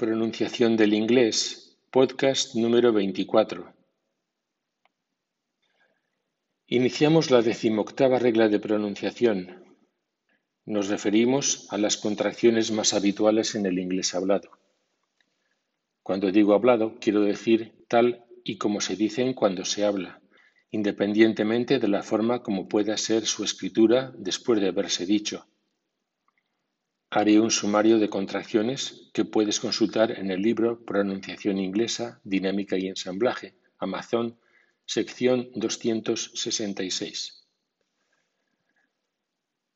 Pronunciación del inglés, podcast número 24. Iniciamos la decimoctava regla de pronunciación. Nos referimos a las contracciones más habituales en el inglés hablado. Cuando digo hablado, quiero decir tal y como se dicen cuando se habla, independientemente de la forma como pueda ser su escritura después de haberse dicho. Haré un sumario de contracciones que puedes consultar en el libro Pronunciación inglesa, dinámica y ensamblaje, Amazon, sección 266.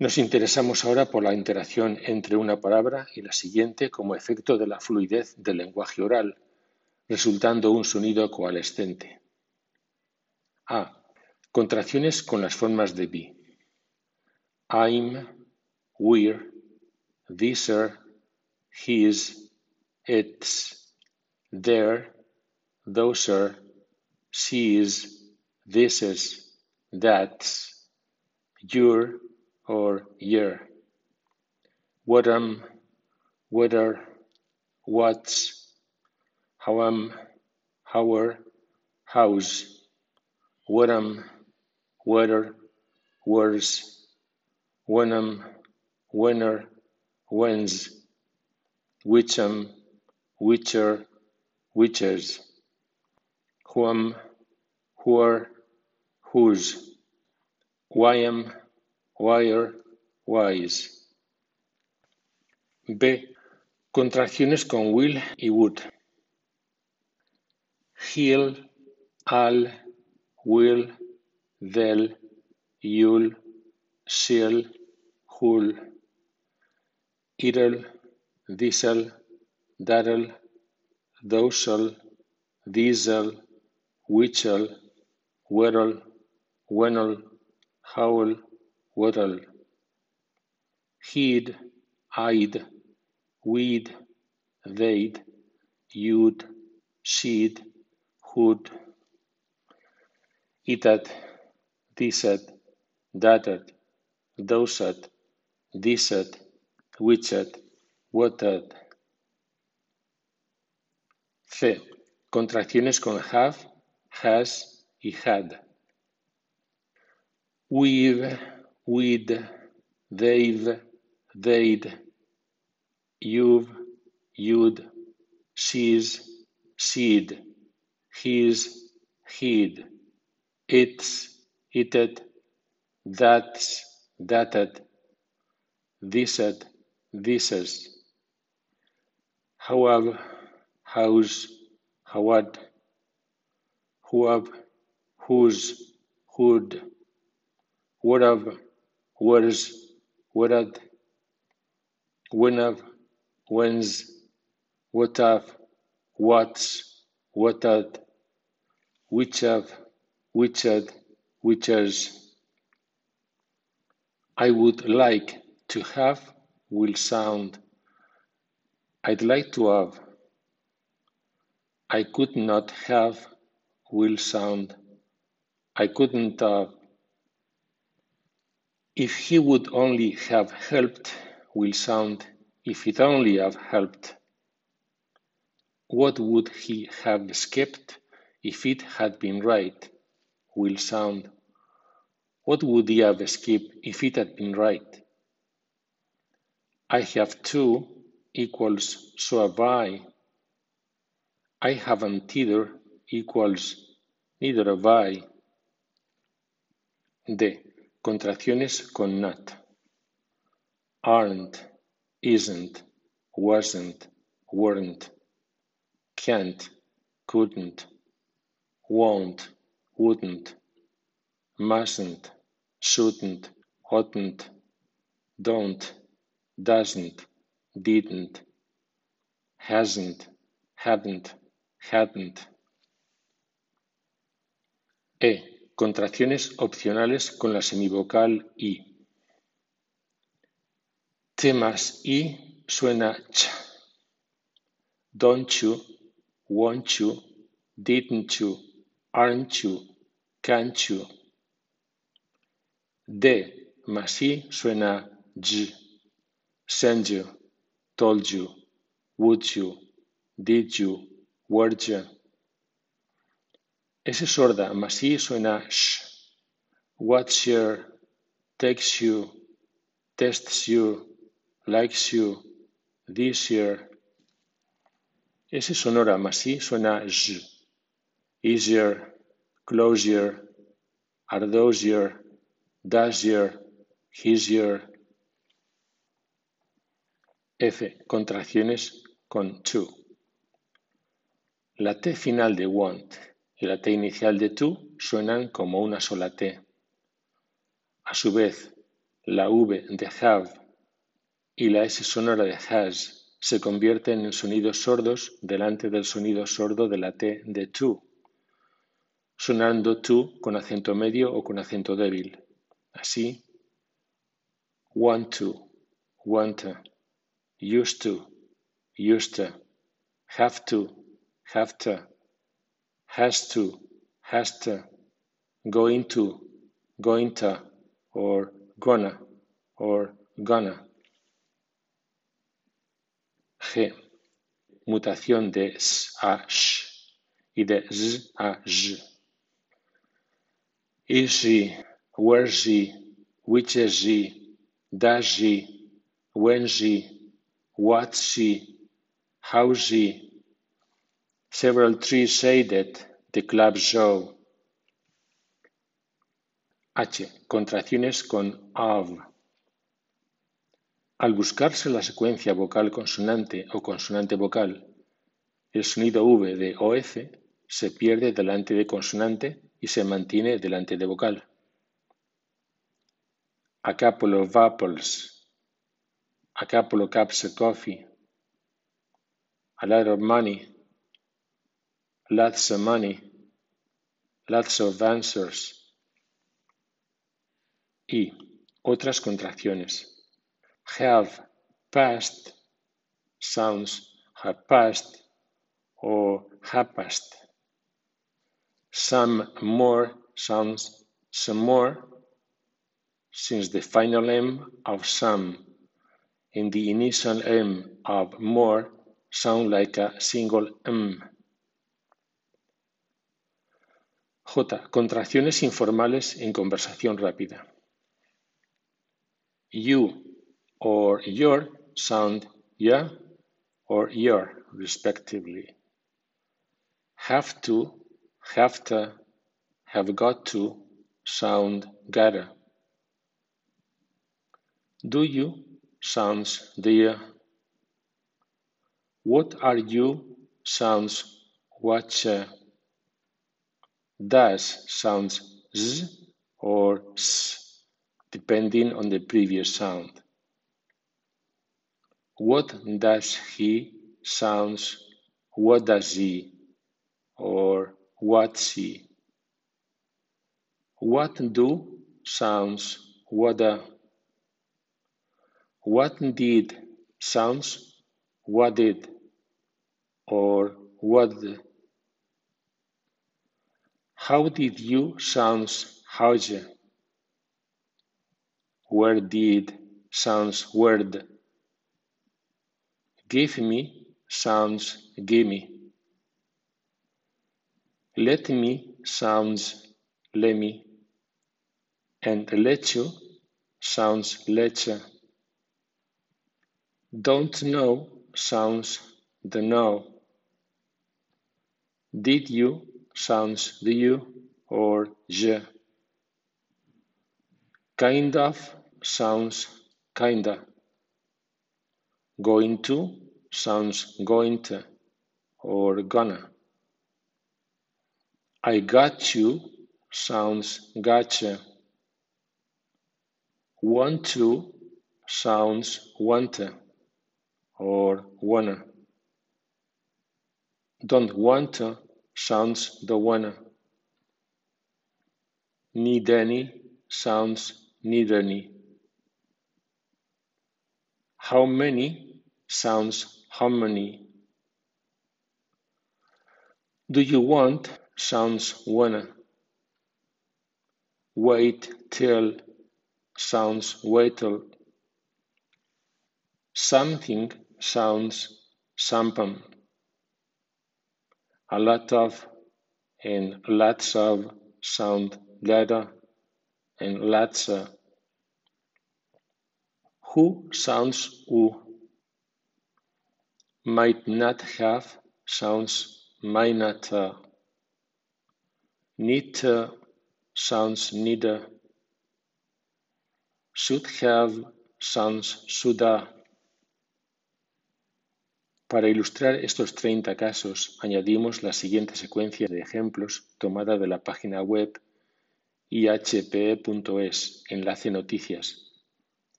Nos interesamos ahora por la interacción entre una palabra y la siguiente como efecto de la fluidez del lenguaje oral, resultando un sonido coalescente. A. Contracciones con las formas de be. I'm, we're, these are, his, its, their, those are, she's, this is, that's, your or your. What am, whether, what's, how am, hower, house, what am, whether, where's, when am, whenever, Wens, Witcham, Witcher, Witchers, Huam, Huar, Whose, Wyam, Wire, Wise. B. Contracciones con will y would. Heal, al, will, del, you'll, she'll, who'll. It'll, this'll, that'll, those'll, these'll, which'll, where'll, when'll, how'll, what'll. He'd, they'd, you'd, she'd, who'd. It'd, this'd, that'd, those'd, this'd, which'd, what'd. C. Contracciones con have, has y had. We've, we'd, they've, they'd, you've, you'd, she's, she'd, he's, he'd, it's, it'd, that's, that'd, this'd, thises. However, house, howad, whoever, whose, who'd, whatever, where's, where'd, whenever, when's, what of, what's, what of, which of, which of, whichers. I would like to have will sound I'd like to have. I could not have will sound I couldn't have. If he would only have helped will sound if it only have helped. What would he have skipped if it had been right? Will sound. What would he have skipped if it had been right? I have two equals so have I. I haven't either equals neither have I. D. Contracciones con not. Aren't, isn't, wasn't, weren't, can't, couldn't, won't, wouldn't, mustn't, shouldn't, oughtn't, don't, doesn't, didn't, hasn't, hadn't, hadn't. E. Contracciones opcionales con la semivocal i. T más i suena ch. Don't you, won't you, didn't you, aren't you, can't you. D más i suena j. Send you, told you, would you, did you, were you. S sorda, más sí suena sh. What's your, takes you, tests you, likes you, this year. S sonora, más suena j. Easier, closer, are those does your, his your. F. Contracciones con to. La T final de want y la T inicial de to suenan como una sola T. A su vez, la V de have y la S sonora de has se convierten en sonidos sordos delante del sonido sordo de la T de to, sonando to con acento medio o con acento débil. Así, want to, want to used to, used to, have to, have to, has to, has to, going to, going to, or gonna, or gonna. G. Mutación de s a sh y de z a z. Is she, where she, which is she, does she, when she, what she, how she. Several trees shaded the club show. H. Contracciones con of. Al buscarse la secuencia vocal consonante o consonante vocal, el sonido V de OF se pierde delante de consonante y se mantiene delante de vocal. A couple of apples a couple of cups of coffee, a lot of money, lots of money, lots of answers. Y otras contracciones. Have passed sounds have passed or have passed. Some more sounds some more since the final M of some in the initial M of more sound like a single M. J. Contracciones informales en conversación rápida. You or your sound ya or your respectively. Have to, have to, have got to sound gotta. Do you sounds dear. What are you sounds watch. Does sounds z or s, depending on the previous sound. What does he sounds what does he or what's he. What do sounds what what did sounds what did or what how did you sounds you where did sounds word give me sounds give me. Let me sounds let me and let you sounds let you don't know sounds the no. Did you sounds the you or je. Kind of sounds kinda. Going to sounds going to or gonna. I got you sounds gotcha. Want to sounds want or wanna. Don't want sounds the wanna. Need any sounds need any. How many sounds how many. Do you want sounds wanna. Wait till sounds wait till. Something sounds sampan. a lot of, and lots of sound letter and lots of. Who sounds u might not have sounds might not uh, need uh, sounds neither should have sounds should uh, Para ilustrar estos 30 casos, añadimos la siguiente secuencia de ejemplos tomada de la página web ihpe.es, enlace noticias,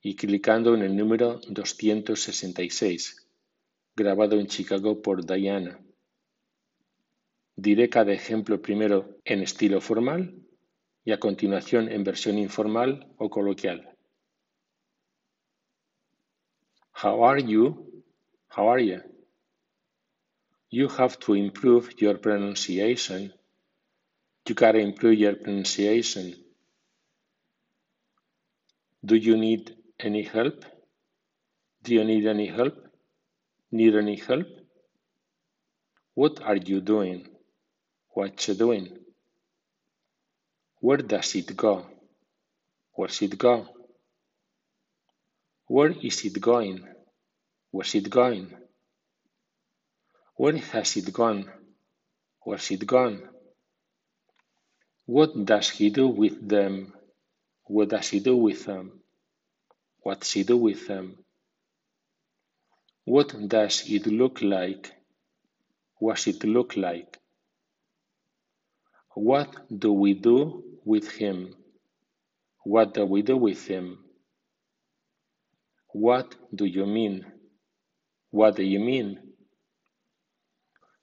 y clicando en el número 266, grabado en Chicago por Diana. Diré cada ejemplo primero en estilo formal y a continuación en versión informal o coloquial. How are you? How are you? You have to improve your pronunciation. You gotta improve your pronunciation. Do you need any help? Do you need any help? Need any help? What are you doing? What you doing? Where does it go? Where's it go? Where is it going? Where's it going? Where has it gone? Where's it gone? What does he do with them? What does he do with them? What's he do with them? What does it look like? What's it look like? What do we do with him? What do we do with him? What do you mean? What do you mean?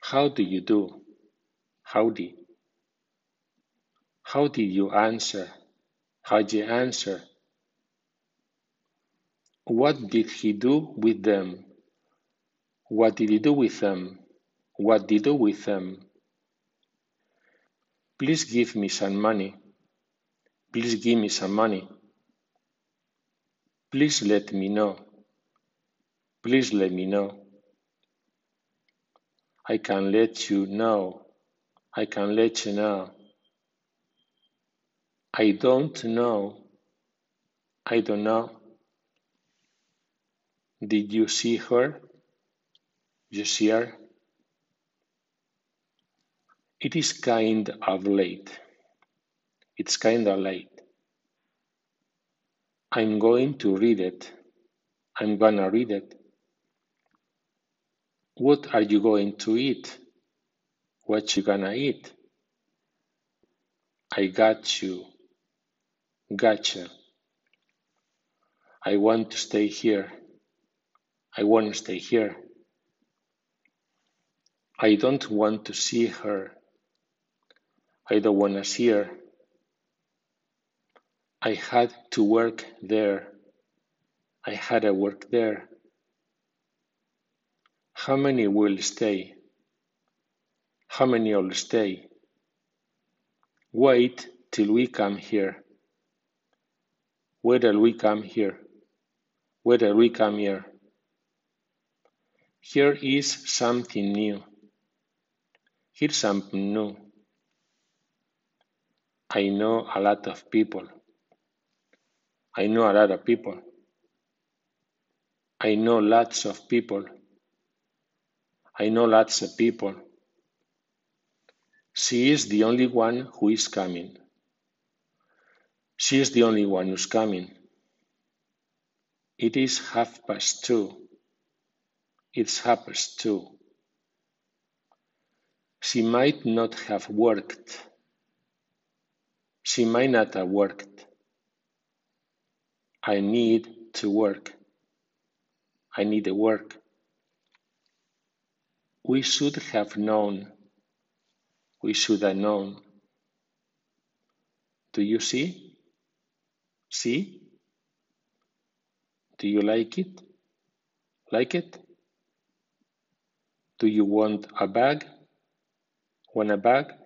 How do you do? Howdy. How did you answer? How did you answer? What did he do with them? What did he do with them? What did he do with them? Please give me some money. Please give me some money. Please let me know. Please let me know. I can let you know. I can let you know. I don't know. I don't know. Did you see her? You see her? It is kind of late. It's kind of late. I'm going to read it. I'm gonna read it. What are you going to eat? What you gonna eat? I got you. Gotcha. I want to stay here. I want to stay here. I don't want to see her. I don't want to see her. I had to work there. I had to work there. How many will stay? How many will stay? Wait till we come here. Till we come here. Till we come here. Here is something new. Here's something new. I know a lot of people. I know a lot of people. I know lots of people. I know lots of people. She is the only one who is coming. She is the only one who's coming. It is half past two. It's half past two. She might not have worked. She might not have worked. I need to work. I need to work. We should have known. We should have known. Do you see? See? Do you like it? Like it? Do you want a bag? Want a bag?